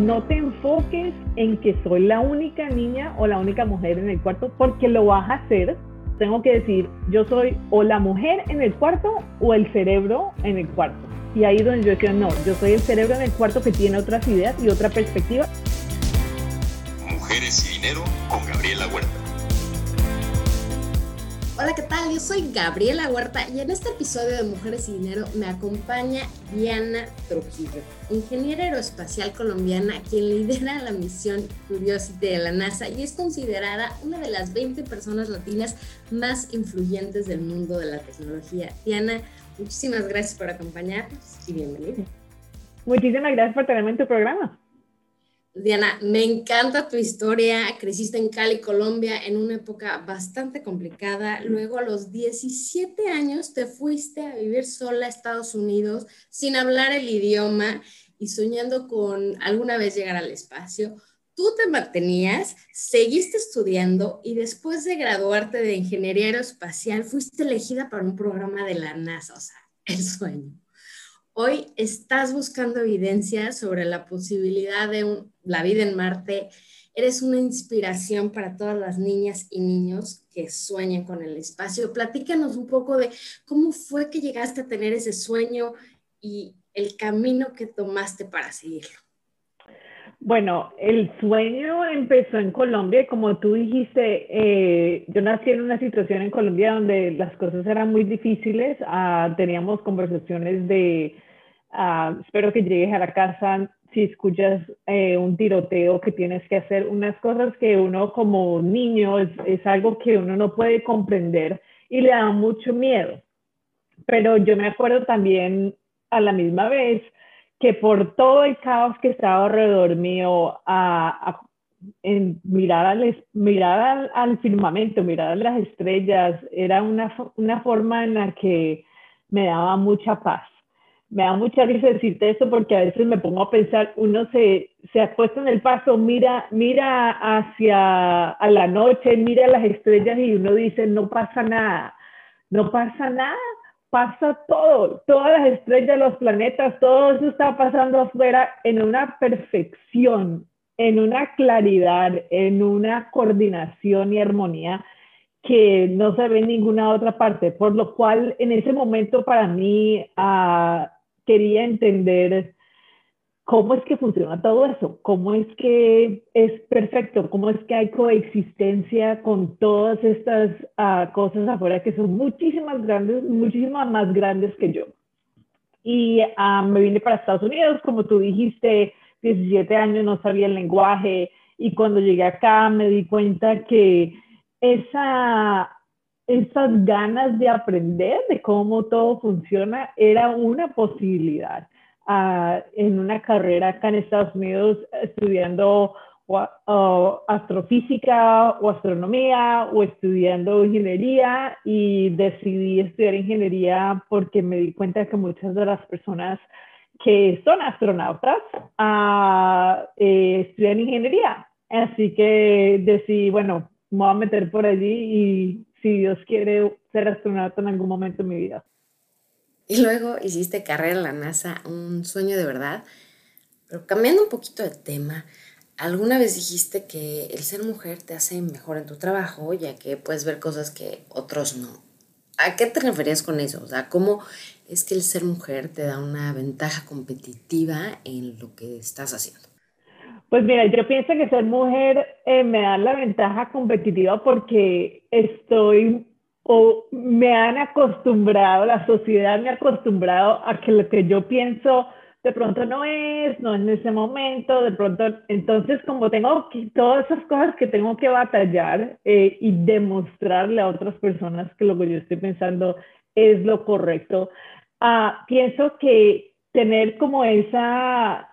no te enfoques en que soy la única niña o la única mujer en el cuarto, porque lo vas a hacer. Tengo que decir, yo soy o la mujer en el cuarto o el cerebro en el cuarto. Y ahí donde yo digo, no, yo soy el cerebro en el cuarto que tiene otras ideas y otra perspectiva. Mujeres y dinero con Gabriela Huerta. Hola, ¿qué tal? Yo soy Gabriela Huerta y en este episodio de Mujeres y Dinero me acompaña Diana Trujillo, ingeniera aeroespacial colombiana quien lidera la misión Curiosity de la NASA y es considerada una de las 20 personas latinas más influyentes del mundo de la tecnología. Diana, muchísimas gracias por acompañarnos y bienvenida. Muchísimas gracias por tenerme en tu programa. Diana, me encanta tu historia. Creciste en Cali, Colombia, en una época bastante complicada. Luego, a los 17 años, te fuiste a vivir sola a Estados Unidos sin hablar el idioma y soñando con alguna vez llegar al espacio. Tú te mantenías, seguiste estudiando y después de graduarte de ingeniería aeroespacial, fuiste elegida para un programa de la NASA, o sea, el sueño. Hoy estás buscando evidencia sobre la posibilidad de la vida en Marte. Eres una inspiración para todas las niñas y niños que sueñan con el espacio. Platícanos un poco de cómo fue que llegaste a tener ese sueño y el camino que tomaste para seguirlo. Bueno, el sueño empezó en Colombia como tú dijiste, eh, yo nací en una situación en Colombia donde las cosas eran muy difíciles, ah, teníamos conversaciones de Ah, espero que llegues a la casa si escuchas eh, un tiroteo que tienes que hacer, unas cosas que uno como niño es, es, algo que uno no puede comprender y le da mucho miedo. Pero yo me acuerdo también a la misma vez que por todo el caos que estaba alrededor mío, a, mirar, al, mirar al, firmamento, mirar a las estrellas, era una, una forma en la que me daba mucha paz. Me da mucha risa decirte esto porque a veces me pongo a pensar, uno se, se ha puesto en el paso, mira, mira hacia a la noche, mira las estrellas y uno dice, no pasa nada, no pasa nada, pasa todo, todas las estrellas, los planetas, todo eso está pasando afuera en una perfección, en una claridad, en una coordinación y armonía que no se ve en ninguna otra parte, por lo cual en ese momento para mí uh, quería entender cómo es que funciona todo eso, cómo es que es perfecto, cómo es que hay coexistencia con todas estas uh, cosas afuera que son muchísimas grandes, muchísimas más grandes que yo. Y uh, me vine para Estados Unidos, como tú dijiste, 17 años no sabía el lenguaje y cuando llegué acá me di cuenta que esa esas ganas de aprender de cómo todo funciona era una posibilidad. Uh, en una carrera acá en Estados Unidos estudiando uh, astrofísica o astronomía o estudiando ingeniería y decidí estudiar ingeniería porque me di cuenta que muchas de las personas que son astronautas uh, eh, estudian ingeniería. Así que decidí, bueno, me voy a meter por allí y si Dios quiere ser astronauta en algún momento de mi vida. Y luego hiciste carrera en la NASA, un sueño de verdad. Pero cambiando un poquito de tema, alguna vez dijiste que el ser mujer te hace mejor en tu trabajo, ya que puedes ver cosas que otros no. ¿A qué te referías con eso? O sea, ¿cómo es que el ser mujer te da una ventaja competitiva en lo que estás haciendo? Pues mira, yo pienso que ser mujer eh, me da la ventaja competitiva porque estoy o me han acostumbrado, la sociedad me ha acostumbrado a que lo que yo pienso de pronto no es, no es en ese momento, de pronto, entonces como tengo que, todas esas cosas que tengo que batallar eh, y demostrarle a otras personas que lo que yo estoy pensando es lo correcto, uh, pienso que tener como esa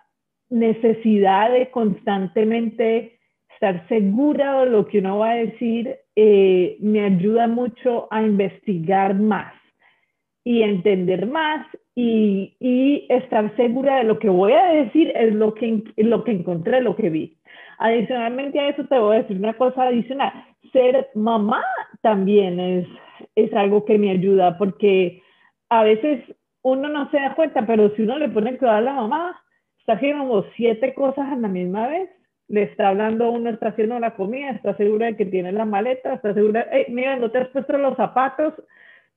necesidad de constantemente estar segura de lo que uno va a decir eh, me ayuda mucho a investigar más y entender más y, estar segura de lo que voy a decir es lo que, lo que encontré, lo que vi. Adicionalmente a eso te voy a decir una cosa adicional. Ser mamá también es, es algo que me ayuda porque a veces uno no se da cuenta, pero si uno le pone cuidado a la mamá, está haciendo siete cosas a la misma vez. Le está hablando uno, está haciendo la comida, está segura de que tiene la maleta, está segura, hey, mira, no te has puesto los zapatos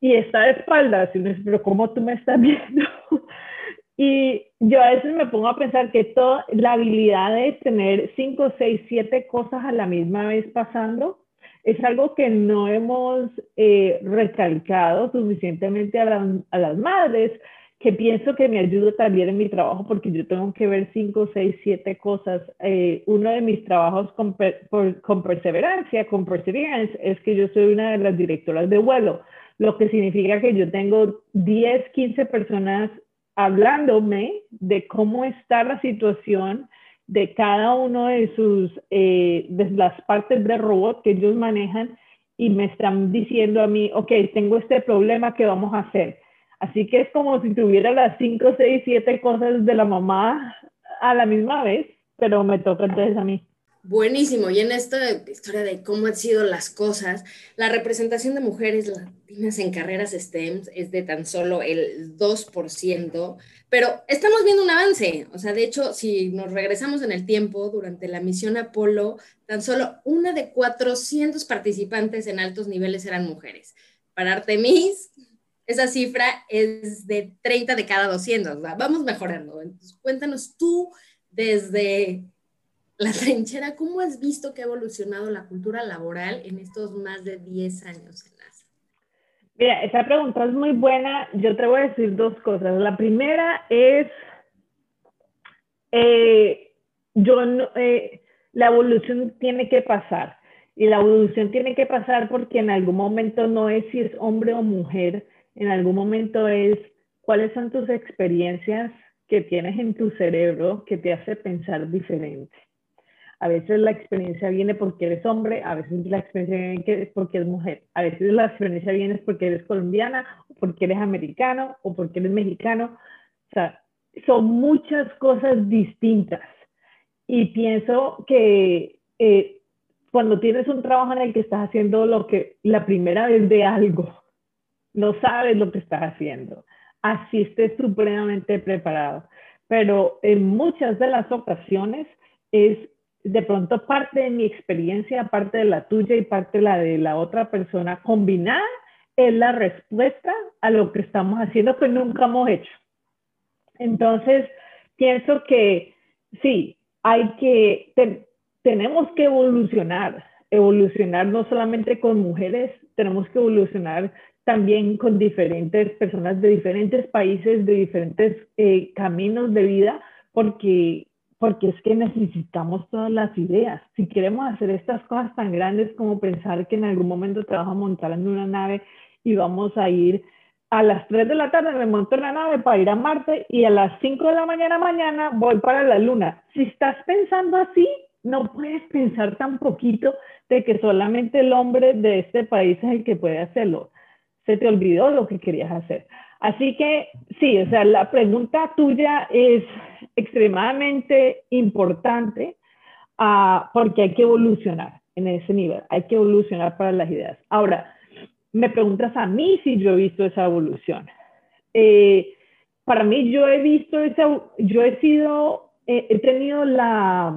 y está de espaldas. Y dice, pero ¿cómo tú me estás viendo? y yo a veces me pongo a pensar que toda la habilidad de tener cinco, seis, siete cosas a la misma vez pasando es algo que no hemos eh, recalcado suficientemente a, a, las madres, que pienso que me ayuda también en mi trabajo porque yo tengo que ver cinco, seis, siete cosas. Eh, uno de mis trabajos con, con perseverancia, con perseverance, es que yo soy una de las directoras de vuelo, lo que significa que yo tengo 10, 15 personas hablándome de cómo está la situación de cada uno de sus, eh, de las partes del robot que ellos manejan y me están diciendo a mí, ok, tengo este problema, ¿qué vamos a hacer? Así que es como si tuviera las 5, 6, 7 cosas de la mamá a la misma vez, pero me toca entonces a mí. Buenísimo. Y en esta historia de cómo han sido las cosas, la representación de mujeres latinas en carreras STEM es de tan solo el 2%, pero estamos viendo un avance. O sea, de hecho, si nos regresamos en el tiempo, durante la misión Apolo, tan solo una de 400 participantes en altos niveles eran mujeres. Para Artemis, esa cifra es de 30 de cada 200. Vamos mejorando. Cuéntanos tú desde la trinchera, ¿cómo has visto que ha evolucionado la cultura laboral en estos más de 10 años? Mira, esa pregunta es muy buena. Yo te voy a decir dos cosas. La primera es, eh, yo eh, la evolución tiene que pasar. Y la evolución tiene que pasar porque en algún momento no es si es hombre o mujer, en algún momento es cuáles son tus experiencias que tienes en tu cerebro que te hace pensar diferente. A veces la experiencia viene porque eres hombre, a veces la experiencia viene porque eres mujer, a veces la experiencia viene porque eres colombiana, o porque eres americano, o porque eres mexicano. O sea, son muchas cosas distintas. Y pienso que eh, cuando tienes un trabajo en el que estás haciendo lo que la primera vez de algo, no sabes lo que estás haciendo, así estés supremamente preparado. Pero en muchas de las ocasiones es de pronto parte de mi experiencia, parte de la tuya y parte de la de la otra persona combinada es la respuesta a lo que estamos haciendo que nunca hemos hecho. Entonces, pienso que sí, hay que, tenemos que evolucionar, evolucionar no solamente con mujeres, tenemos que evolucionar también con diferentes personas de diferentes países, de diferentes eh, caminos de vida, porque porque es que necesitamos todas las ideas. Si queremos hacer estas cosas tan grandes como pensar que en algún momento te vas a montar en una nave y vamos a ir a las 3 de la tarde me monto en la nave para ir a Marte y a las 5 de la mañana mañana voy para la Luna. Si estás pensando así, no puedes pensar tan poquito de que solamente el hombre de este país es el que puede hacerlo. Se te olvidó lo que querías hacer. Así que sí, o sea, la pregunta tuya es extremadamente importante uh, porque hay que evolucionar en ese nivel, hay que evolucionar para las ideas. Ahora, me preguntas a mí si yo he visto esa evolución. Eh, para mí yo he visto esa, yo he sido, eh, he tenido la,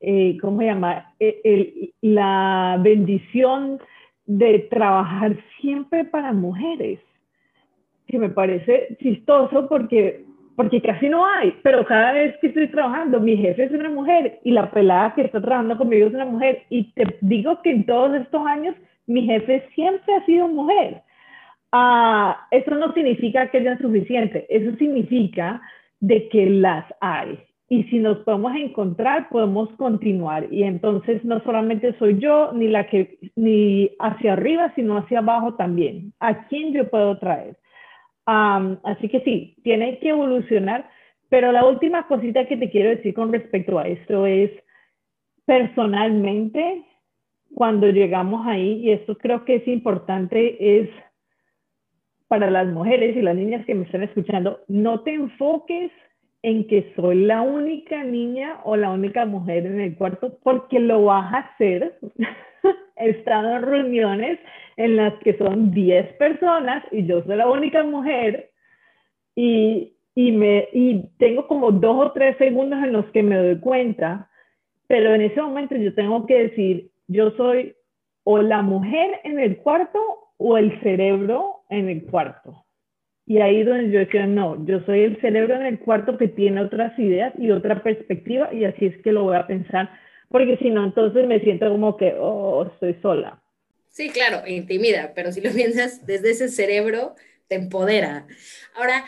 eh, ¿cómo se llama? Eh, la bendición de trabajar siempre para mujeres, que me parece chistoso porque porque casi no hay, pero cada vez que estoy trabajando, mi jefe es una mujer y la pelada que está trabajando conmigo es una mujer. Y te digo que en todos estos años mi jefe siempre ha sido mujer. Ah, eso no significa que haya suficiente, eso significa de que las hay. Y si nos podemos encontrar, podemos continuar. Y entonces no solamente soy yo, ni la que, ni hacia arriba, sino hacia abajo también. ¿A quién yo puedo traer? así que sí, tiene que evolucionar, pero la última cosita que te quiero decir con respecto a esto es, personalmente, cuando llegamos ahí, y esto creo que es importante, es para las mujeres y las niñas que me están escuchando, no te enfoques en que soy la única niña o la única mujer en el cuarto, porque lo vas a hacer. He estado en reuniones en las que son 10 personas y yo soy la única mujer y y, me, y tengo como dos o tres segundos en los que me doy cuenta, pero en ese momento yo tengo que decir, yo soy o la mujer en el cuarto o el cerebro en el cuarto. Y ahí donde yo decía, no, yo soy el cerebro en el cuarto que tiene otras ideas y otra perspectiva y así es que lo voy a pensar, porque si no, entonces me siento como que, oh, estoy sola. Sí, claro, intimida, pero si lo piensas desde ese cerebro, te empodera. Ahora,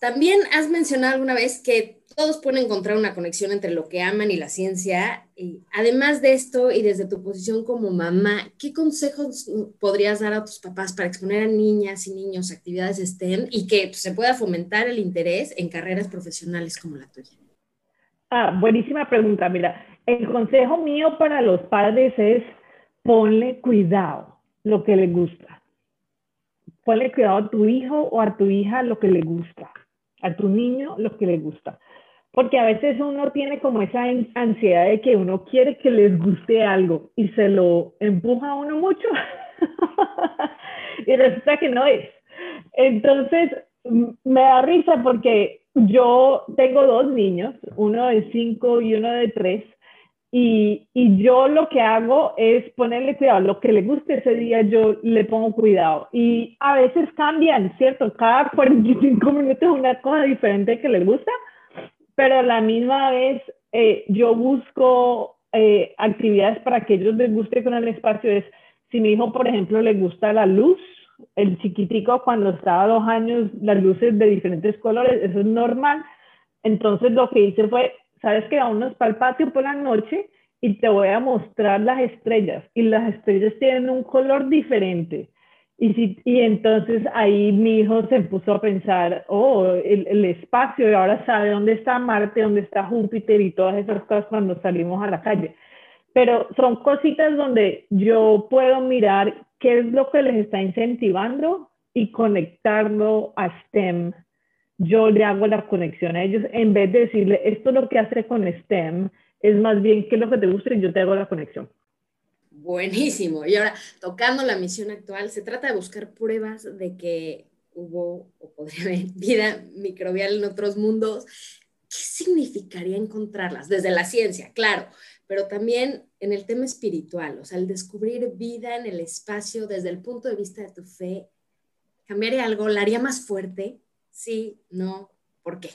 también has mencionado alguna vez que todos pueden encontrar una conexión entre lo que aman y la ciencia. Y además de esto, y desde tu posición como mamá, ¿qué consejos podrías dar a tus papás para exponer a niñas y niños actividades STEM y que se pueda fomentar el interés en carreras profesionales como la tuya? Ah, buenísima pregunta. Mira, el consejo mío para los padres es ponle cuidado lo que le gusta. Ponle cuidado a tu hijo o a tu hija lo que le gusta a tu niño lo que le gusta. Porque a veces uno tiene como esa ansiedad de que uno quiere que les guste algo y se lo empuja a uno mucho y resulta que no es. Entonces, me da risa porque yo tengo dos niños, uno de cinco y uno de tres, y, y, yo lo que hago es ponerle cuidado, lo que le guste ese día yo le pongo cuidado. Y a veces cambian, ¿cierto? Cada 45 minutos una cosa diferente que le gusta, pero a la misma vez eh, yo busco eh, actividades para que ellos les guste con el espacio. Es, si mi hijo, por ejemplo, le gusta la luz, el chiquitico cuando estaba dos años, las luces de diferentes colores, eso es normal. Entonces lo que hice fue sabes que vámonos para el patio por la noche y te voy a mostrar las estrellas. Y las estrellas tienen un color diferente. Y, si, y entonces ahí mi hijo se puso a pensar, oh, el, el, espacio, y ahora sabe dónde está Marte, dónde está Júpiter y todas esas cosas cuando salimos a la calle. Pero son cositas donde yo puedo mirar qué es lo que les está incentivando y conectarlo a STEM yo le hago la conexión a ellos en vez de decirle esto es lo que hace con STEM, es más bien qué es lo que te gusta y yo te hago la conexión. Buenísimo. Y ahora, tocando la misión actual, se trata de buscar pruebas de que hubo o podría haber vida microbial en otros mundos. ¿Qué significaría encontrarlas? Desde la ciencia, claro, pero también en el tema espiritual, o sea, el descubrir vida en el espacio desde el punto de vista de tu fe, ¿cambiaría algo? ¿La haría más fuerte? Sí, no, ¿por qué?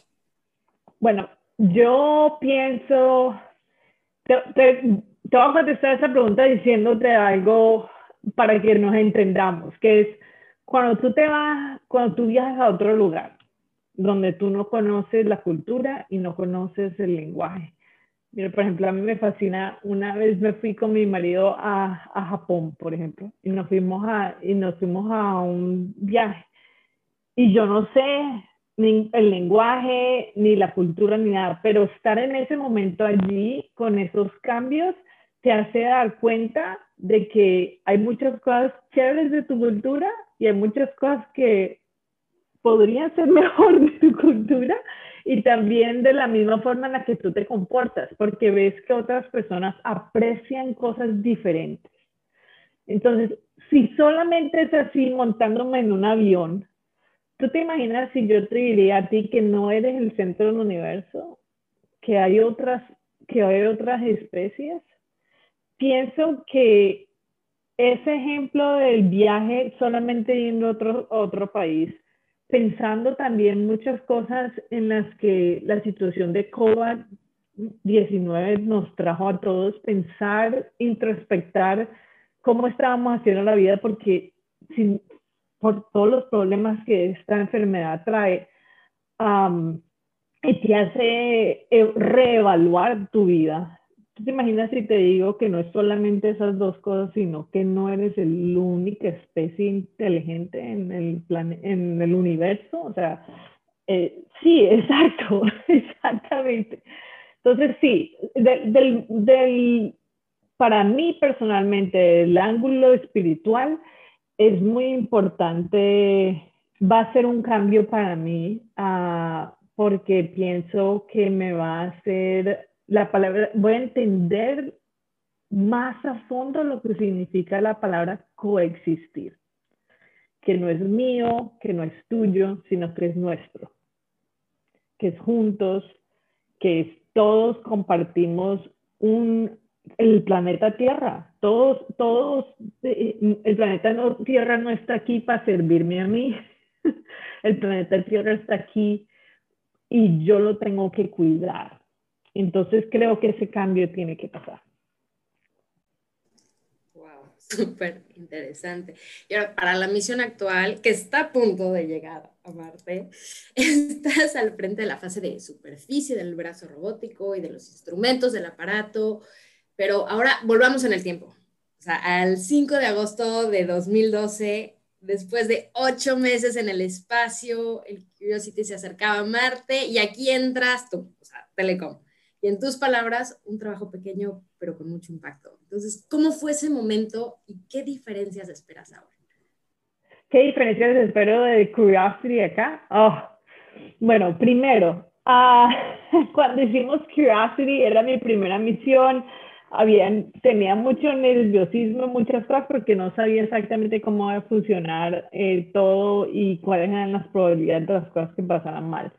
Bueno, yo pienso, voy a contestar esa pregunta diciéndote algo para que nos entendamos, que es cuando tú te vas, cuando tú viajas a otro lugar, donde tú no conoces la cultura y no conoces el lenguaje. Mira, por ejemplo, a mí me fascina, una vez me fui con mi marido a, a Japón, por ejemplo, y nos fuimos a, y nos fuimos a un viaje y yo no sé ni el lenguaje, ni la cultura, ni nada, pero estar en ese momento allí con esos cambios te hace dar cuenta de que hay muchas cosas chéveres de tu cultura y hay muchas cosas que podrían ser mejor de tu cultura y también de la misma forma en la que tú te comportas, porque ves que otras personas aprecian cosas diferentes. Entonces, si solamente es así montándome en un avión, ¿Tú te imaginas si yo te diría a ti que no eres el centro del universo? Que hay otras, que hay otras especies. Pienso que ese ejemplo del viaje solamente yendo a otro, otro país, pensando también muchas cosas en las que la situación de COVID-19 nos trajo a todos, pensar, introspectar cómo estábamos haciendo la vida, porque por todos los problemas que esta enfermedad trae te hace eh, reevaluar tu vida. ¿Tú te imaginas si te digo que no es solamente esas dos cosas, sino que no eres la única especie inteligente en el, plan en el universo? O sea, eh, sí, exacto, exactamente. Entonces, sí, del, para mí personalmente, el ángulo espiritual, es muy importante, va a ser un cambio para mí uh, porque pienso que me va a hacer la palabra, voy a entender más a fondo lo que significa la palabra coexistir, que no es mío, que no es tuyo, sino que es nuestro. que es juntos, que es todos compartimos un, el planeta Tierra. Todos, todos, eh, el planeta Tierra no está aquí para servirme a mí. el planeta Tierra está aquí y yo lo tengo que cuidar. Entonces creo que ese cambio tiene que pasar. Wow, súper interesante. Y ahora, para la misión actual, que está a punto de llegar a Marte, estás al frente de la fase de superficie del brazo robótico y de los instrumentos del aparato, pero ahora volvamos en el tiempo. O sea, al 5 de agosto de 2012 después de ocho meses en el espacio, el Curiosity se acercaba a Marte y aquí entras tú, o sea, Telecom. En tus palabras, un trabajo pequeño, pero con mucho impacto. Entonces, ¿cómo fue ese momento y qué diferencias esperas ahora? ¿Qué diferencias espero de Curiosity acá? Oh, bueno, primero, uh, cuando hicimos Curiosity era mi primera misión habían, tenía mucho nerviosismo, muchas cosas, porque no sabía exactamente cómo iba a funcionar eh, todo y cuáles eran las probabilidades de las cosas que pasaran mal.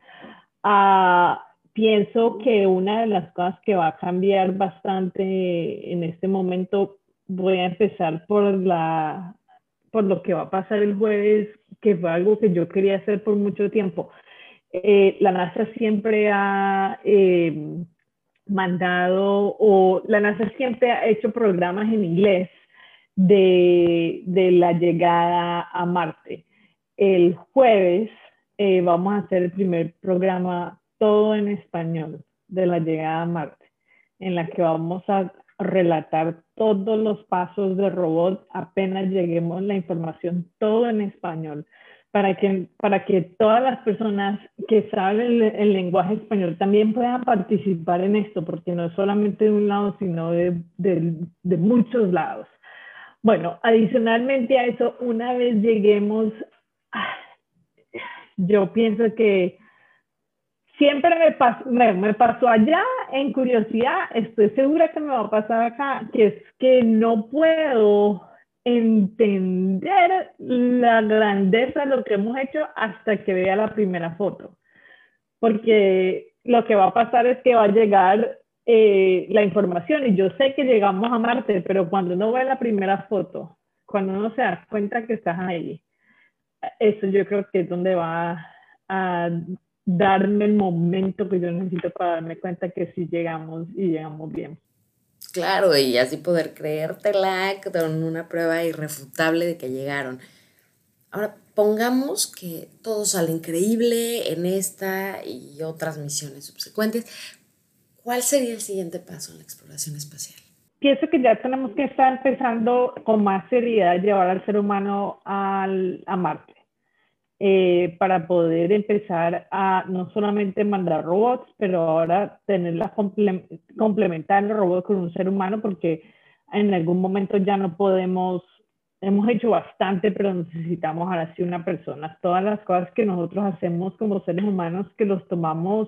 Uh, pienso que una de las cosas que va a cambiar bastante en este momento, voy a empezar por, la, por lo que va a pasar el jueves, que fue algo que yo quería hacer por mucho tiempo. Eh, la NASA siempre ha... Eh, mandado o la NASA siempre ha hecho programas en inglés de, de la llegada a Marte. El jueves eh, vamos a hacer el primer programa todo en español de la llegada a Marte, en la que vamos a relatar todos los pasos del robot apenas lleguemos la información, todo en español para que, para que todas las personas que saben el, lenguaje español también puedan participar en esto, porque no es solamente de un lado, sino de, de, de muchos lados. Bueno, adicionalmente a eso, una vez lleguemos, yo pienso que siempre me, pasó, me, me, pasó allá en curiosidad, estoy segura que me va a pasar acá, que es que no puedo entender la grandeza de lo que hemos hecho hasta que vea la primera foto. Porque lo que va a pasar es que va a llegar eh, la información y yo sé que llegamos a Marte, pero cuando uno ve la primera foto, cuando uno se da cuenta que estás ahí, eso yo creo que es donde va a darme el momento que yo necesito para darme cuenta que sí llegamos y llegamos bien. Claro, y así poder creértela con una prueba irrefutable de que llegaron. Ahora, pongamos que todo sale increíble en esta y otras misiones subsecuentes. ¿Cuál sería el siguiente paso en la exploración espacial? Pienso que ya tenemos que estar empezando con más seriedad llevar al ser humano al, a Marte. Eh, para poder empezar a no solamente mandar robots, pero ahora tenerla complementar el robot con un ser humano, porque en algún momento ya no podemos, hemos hecho bastante, pero necesitamos ahora sí una persona. Todas las cosas que nosotros hacemos como seres humanos, que los tomamos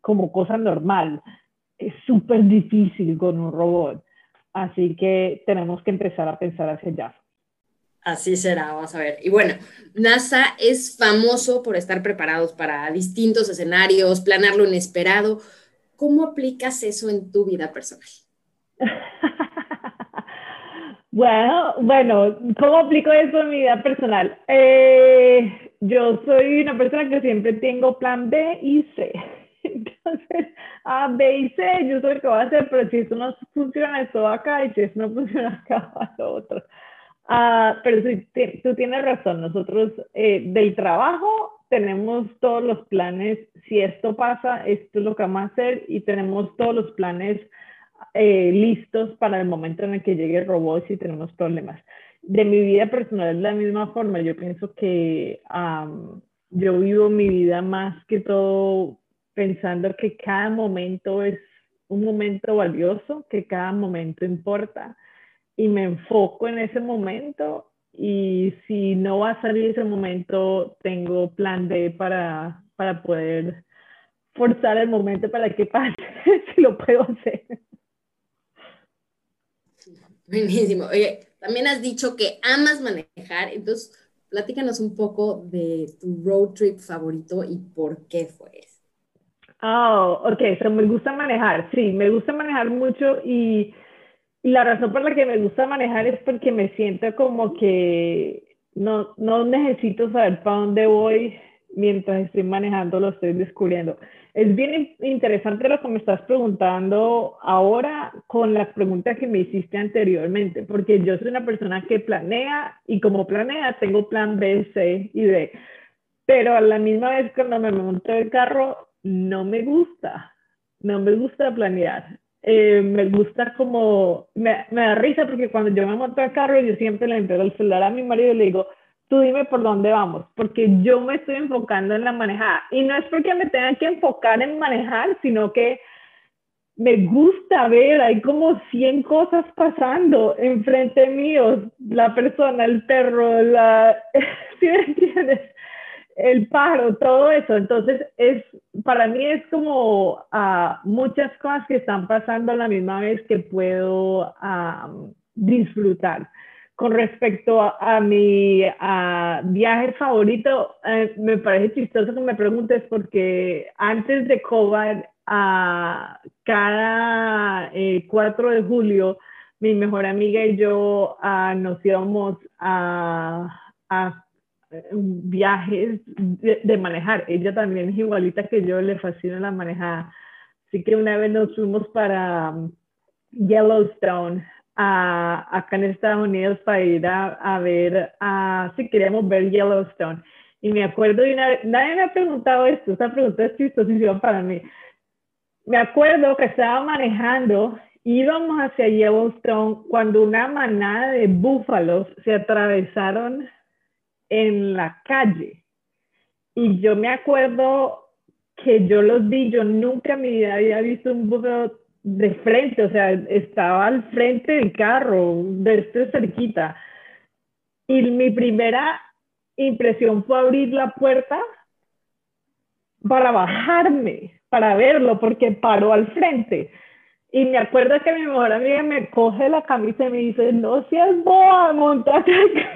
como cosa normal, es súper difícil con un robot. Así que tenemos que empezar a pensar hacia allá. Así será, vamos a ver. Y bueno, NASA es famoso por estar preparados para distintos escenarios, planear lo inesperado. ¿Cómo aplicas eso en tu vida personal? bueno, bueno, ¿cómo aplico eso en mi vida personal? Eh, yo soy una persona que siempre tengo plan B y C. Entonces, A, B y C, yo sé lo que voy a hacer, pero si eso no funciona, esto acá, y si eso no funciona acá, va lo otro. Ah, pero tú tienes razón, nosotros eh, del trabajo tenemos todos los planes, si esto pasa, esto es lo que vamos a hacer y tenemos todos los planes eh, listos para el momento en el que llegue el robot si tenemos problemas. De mi vida personal es la misma forma, yo pienso que yo vivo mi vida más que todo pensando que cada momento es un momento valioso, que cada momento importa y me enfoco en ese momento y si no va a salir ese momento, tengo plan B para, para poder forzar el momento para que pase, si lo puedo hacer. Buenísimo. Oye, también has dicho que amas manejar, entonces platícanos un poco de tu road trip favorito y por qué fue ese. Oh, ok, so me gusta manejar, sí, me gusta manejar mucho y, la razón por la que me gusta manejar es porque me siento como que no, no necesito saber para dónde voy mientras estoy manejando, lo estoy descubriendo. Es bien interesante lo que me estás preguntando ahora con las preguntas que me hiciste anteriormente, porque yo soy una persona que planea y como planea tengo plan B, C y D. Pero a la misma vez cuando me monto el carro no me gusta, no me gusta planear. Eh, me gusta como, me, me, da risa porque cuando yo me monto el carro yo siempre le entrego el celular a mi marido y le digo, tú dime por dónde vamos, porque yo me estoy enfocando en la manejada. Y no es porque me tenga que enfocar en manejar, sino que me gusta ver, hay como 100 cosas pasando enfrente mío, la persona, el perro, la, ¿sí me entiendes? El pájaro, todo eso. Entonces, es, para mí es como uh, muchas cosas que están pasando a la misma vez que puedo uh, disfrutar con respecto a, mi viaje favorito, eh, me parece chistoso que me preguntes porque antes de COVID, cada 4 eh, de julio, mi mejor amiga y yo nos íbamos a, viajes de, de, manejar. Ella también es igualita que yo, le fascina la manejada. Así que una vez nos fuimos para um, Yellowstone acá en Estados Unidos para ir a, ver, a, si queremos ver Yellowstone. Y me acuerdo de una nadie me ha preguntado esto, esta pregunta es chistosísima para mí. Me acuerdo que estaba manejando, íbamos hacia Yellowstone cuando una manada de búfalos se atravesaron en la calle. Y yo me acuerdo que yo los vi, yo nunca en mi vida había visto un búfalo de frente, o sea, estaba al frente del carro, desde cerquita. Y mi primera impresión fue abrir la puerta para bajarme, para verlo, porque paró al frente. Y me acuerdo que mi mejor amiga me coge la camisa y me dice, no seas boa, montate,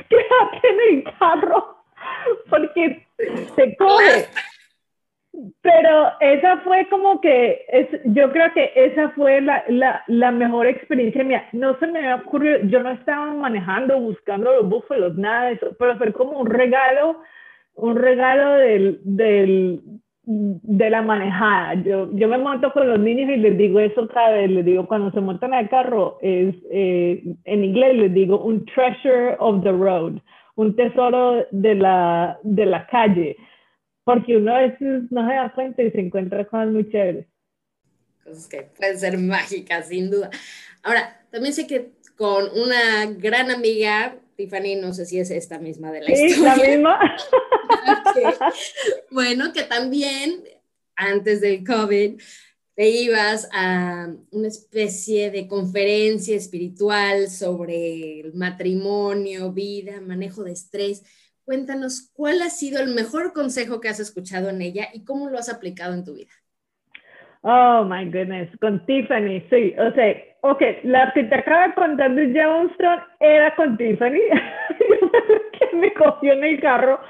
quédate en el carro, porque se coge. Pero esa fue como que, es, yo creo que esa fue la, la, la, mejor experiencia mía. No se me había ocurrido, yo no estaba manejando, buscando los búfalos, nada de eso, pero fue como un regalo, un regalo del, del, de la manejada. Yo, yo me monto con los niños y les digo eso cada vez, les digo, cuando se montan al carro, es, eh, en inglés les digo un treasure of the road, un tesoro de la, de la calle porque uno a veces no se da cuenta y se encuentra cosas muy chéveres. Cosas que pueden ser mágicas, sin duda. Ahora, también sé que con una gran amiga, Tiffany, no sé si es esta misma de la sí, historia. la misma. Bueno, que también antes del COVID te ibas a una especie de conferencia espiritual sobre el matrimonio, vida, manejo de estrés. Cuéntanos cuál ha sido el mejor consejo que has escuchado en ella y cómo lo has aplicado en tu vida. Oh my goodness, con Tiffany, sí, o sea, ok, la que te acaba de contar de Johnston era con Tiffany, que me cogió en el carro,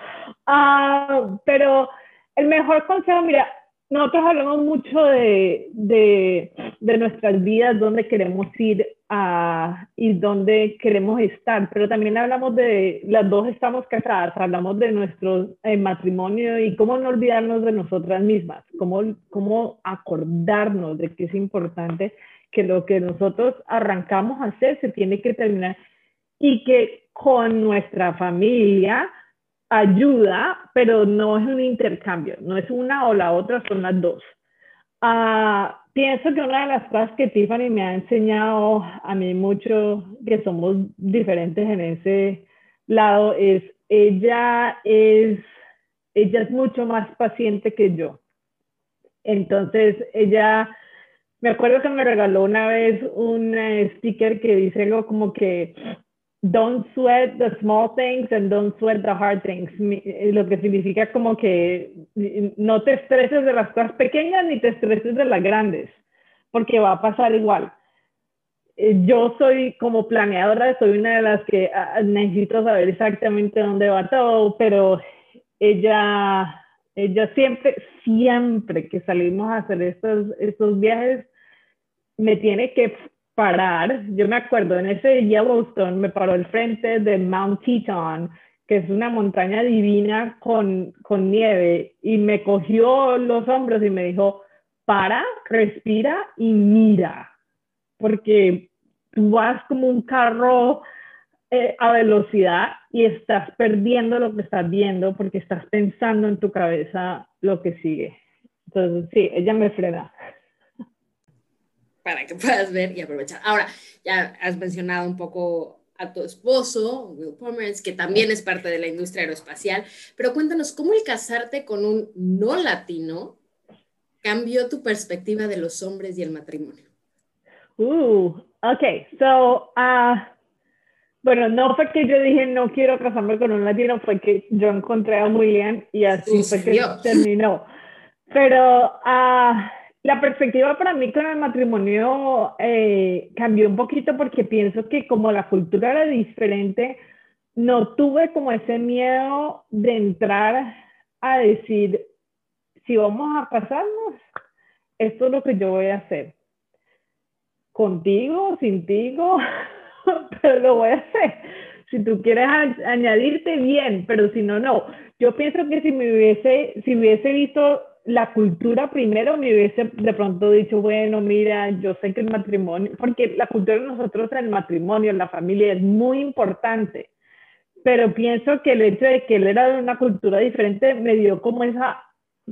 uh, pero el mejor consejo, mira, nosotros hablamos mucho de, de, de, nuestras vidas, dónde queremos ir a, y dónde queremos estar, pero también hablamos de, las dos estamos casadas, hablamos de nuestro eh, matrimonio y cómo no olvidarnos de nosotras mismas, cómo, cómo acordarnos de que es importante que lo que nosotros arrancamos a hacer se tiene que terminar y que con nuestra familia, ayuda, pero no es un intercambio, no es una o la otra, son las dos. Uh, pienso que una de las cosas que Tiffany me ha enseñado a mí mucho, que somos diferentes en ese lado, es ella es, ella es mucho más paciente que yo. Entonces, ella, me acuerdo que me regaló una vez un sticker que dice algo como que don't sweat the small things and don't sweat the hard things, eh, lo que significa como que no te estreses de las cosas pequeñas ni te estreses de las grandes, porque va a pasar igual. Eh, yo soy como planeadora, soy una de las que ah, necesito saber exactamente dónde va todo, pero ella Ella siempre, siempre que salimos a hacer estos, estos viajes, me tiene que parar. Yo me acuerdo, en ese Yellowstone me paró el frente de Mount Teton, que es una montaña divina con, con nieve, y me cogió los hombros y me dijo, para, respira y mira, porque tú vas como un carro eh, a velocidad y estás perdiendo lo que estás viendo porque estás pensando en tu cabeza lo que sigue. Entonces, sí, ella me frena. Para que puedas ver y aprovechar. Ahora, ya has mencionado un poco a tu esposo, Will Pomeranz, que también es parte de la industria aeroespacial, pero cuéntanos, ¿cómo el casarte con un no latino cambió tu perspectiva de los hombres y el matrimonio? Uh, ok, so, uh, bueno, no fue que yo dije no quiero casarme con un latino, fue que yo encontré a William y así fue que terminó. Pero uh, la perspectiva para mí con el matrimonio eh, cambió un poquito porque pienso que como la cultura era diferente, no tuve como ese miedo de entrar a decir, si vamos a casarnos, esto es lo que yo voy a hacer. Contigo, sin tigo, pero lo voy a hacer. Si tú quieres añadirte, bien, pero si no, no. Yo pienso que si me hubiese, si hubiese visto la cultura primero, me hubiese de pronto dicho, bueno, mira, yo sé que el matrimonio, porque la cultura de nosotros, el matrimonio, la familia es muy importante, pero pienso que el hecho de que él era de una cultura diferente me dio como esa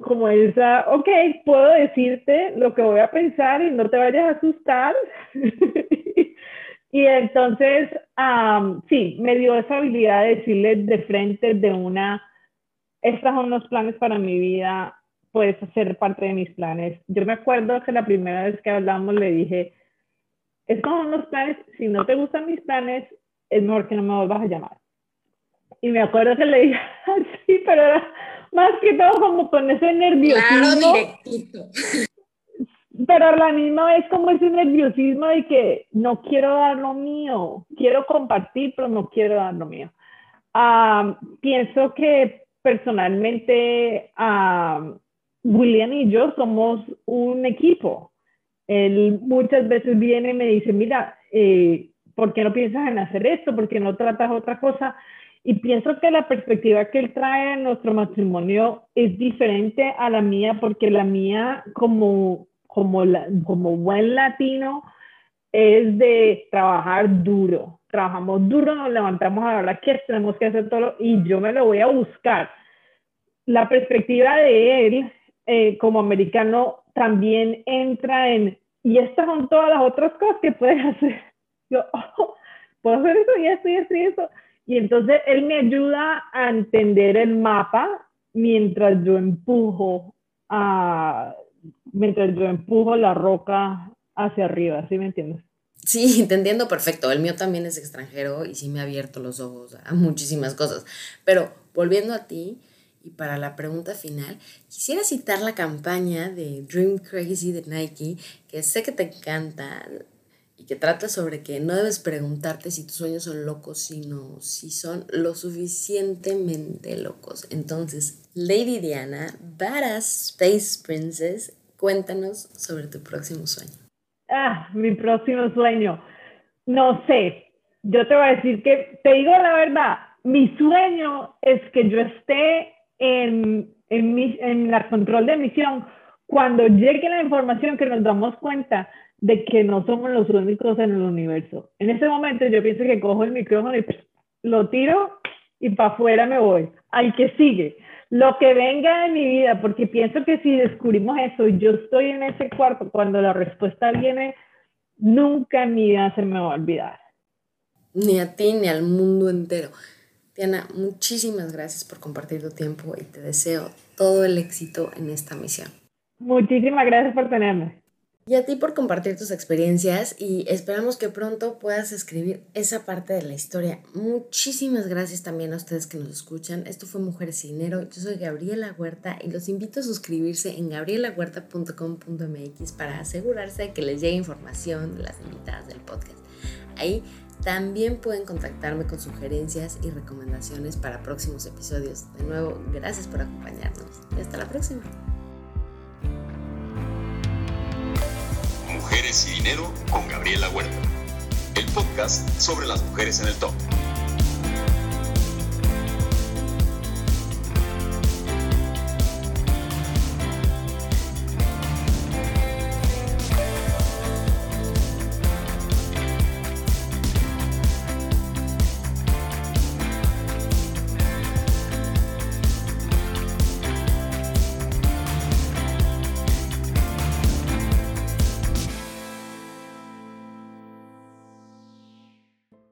como esa, ok, puedo decirte lo que voy a pensar y no te vayas a asustar. y entonces, sí, me dio esa habilidad de decirle de frente de una, estos son los planes para mi vida, puedes ser parte de mis planes. Yo me acuerdo que la primera vez que hablamos le dije, estos son los planes, si no te gustan mis planes, es mejor que no me vuelvas a llamar. Y me acuerdo que le dije, sí, pero era más que todo como con ese nerviosismo. Claro, directito. Pero a la misma vez como ese nerviosismo de que no quiero dar lo mío, quiero compartir, pero no quiero dar lo mío. pienso que personalmente William y yo somos un equipo. Él muchas veces viene y me dice, mira, eh, ¿por qué no piensas en hacer esto? ¿Por qué no tratas otra cosa? Y pienso que la perspectiva que él trae a nuestro matrimonio es diferente a la mía, porque la mía, como, como, como buen latino, es de trabajar duro. Trabajamos duro, nos levantamos a la que tenemos que hacer todo, y yo me lo voy a buscar. La perspectiva de él, eh, como americano, también entra en, y estas son todas las otras cosas que puedes hacer. Yo, oh, puedo hacer eso y esto y esto y eso y entonces él me ayuda a entender el mapa mientras yo empujo a, mientras yo empujo la roca hacia arriba, ¿sí me entiendes? Sí, te entiendo perfecto. El mío también es extranjero y sí me ha abierto los ojos a muchísimas cosas. Pero volviendo a ti y para la pregunta final, quisiera citar la campaña de Dream Crazy de Nike, que sé que te encanta y que trata sobre que no debes preguntarte si tus sueños son locos, sino si son lo suficientemente locos. Entonces, Lady Diana, Badass Space Princess, cuéntanos sobre tu próximo sueño. Ah, mi próximo sueño. No sé, yo te voy a decir que, te digo la verdad, mi sueño es que yo esté en, en, mi, en la control de misión cuando llegue la información que nos damos cuenta de que no somos los únicos en el universo. En ese momento yo pienso que cojo el micrófono y lo tiro y para afuera me voy. Al que sigue. Lo que venga de mi vida, porque pienso que si descubrimos eso yo estoy en ese cuarto, cuando la respuesta viene, nunca en mi vida se me va a olvidar. Ni a ti ni al mundo entero. Diana, muchísimas gracias por compartir tu tiempo y te deseo todo el éxito en esta misión. Muchísimas gracias por tenerme. Y a ti por compartir tus experiencias y esperamos que pronto puedas escribir esa parte de la historia. Muchísimas gracias también a ustedes que nos escuchan. Esto fue Mujeres y Dinero. Yo soy Gabriela Huerta y los invito a suscribirse en gabrielahuerta.com.mx para asegurarse de que les llegue información de las invitadas del podcast. Ahí También pueden contactarme con sugerencias y recomendaciones para próximos episodios. De nuevo, gracias por acompañarnos y hasta la próxima. Mujeres y Dinero con Gabriela Huerta. El podcast sobre las mujeres en el top.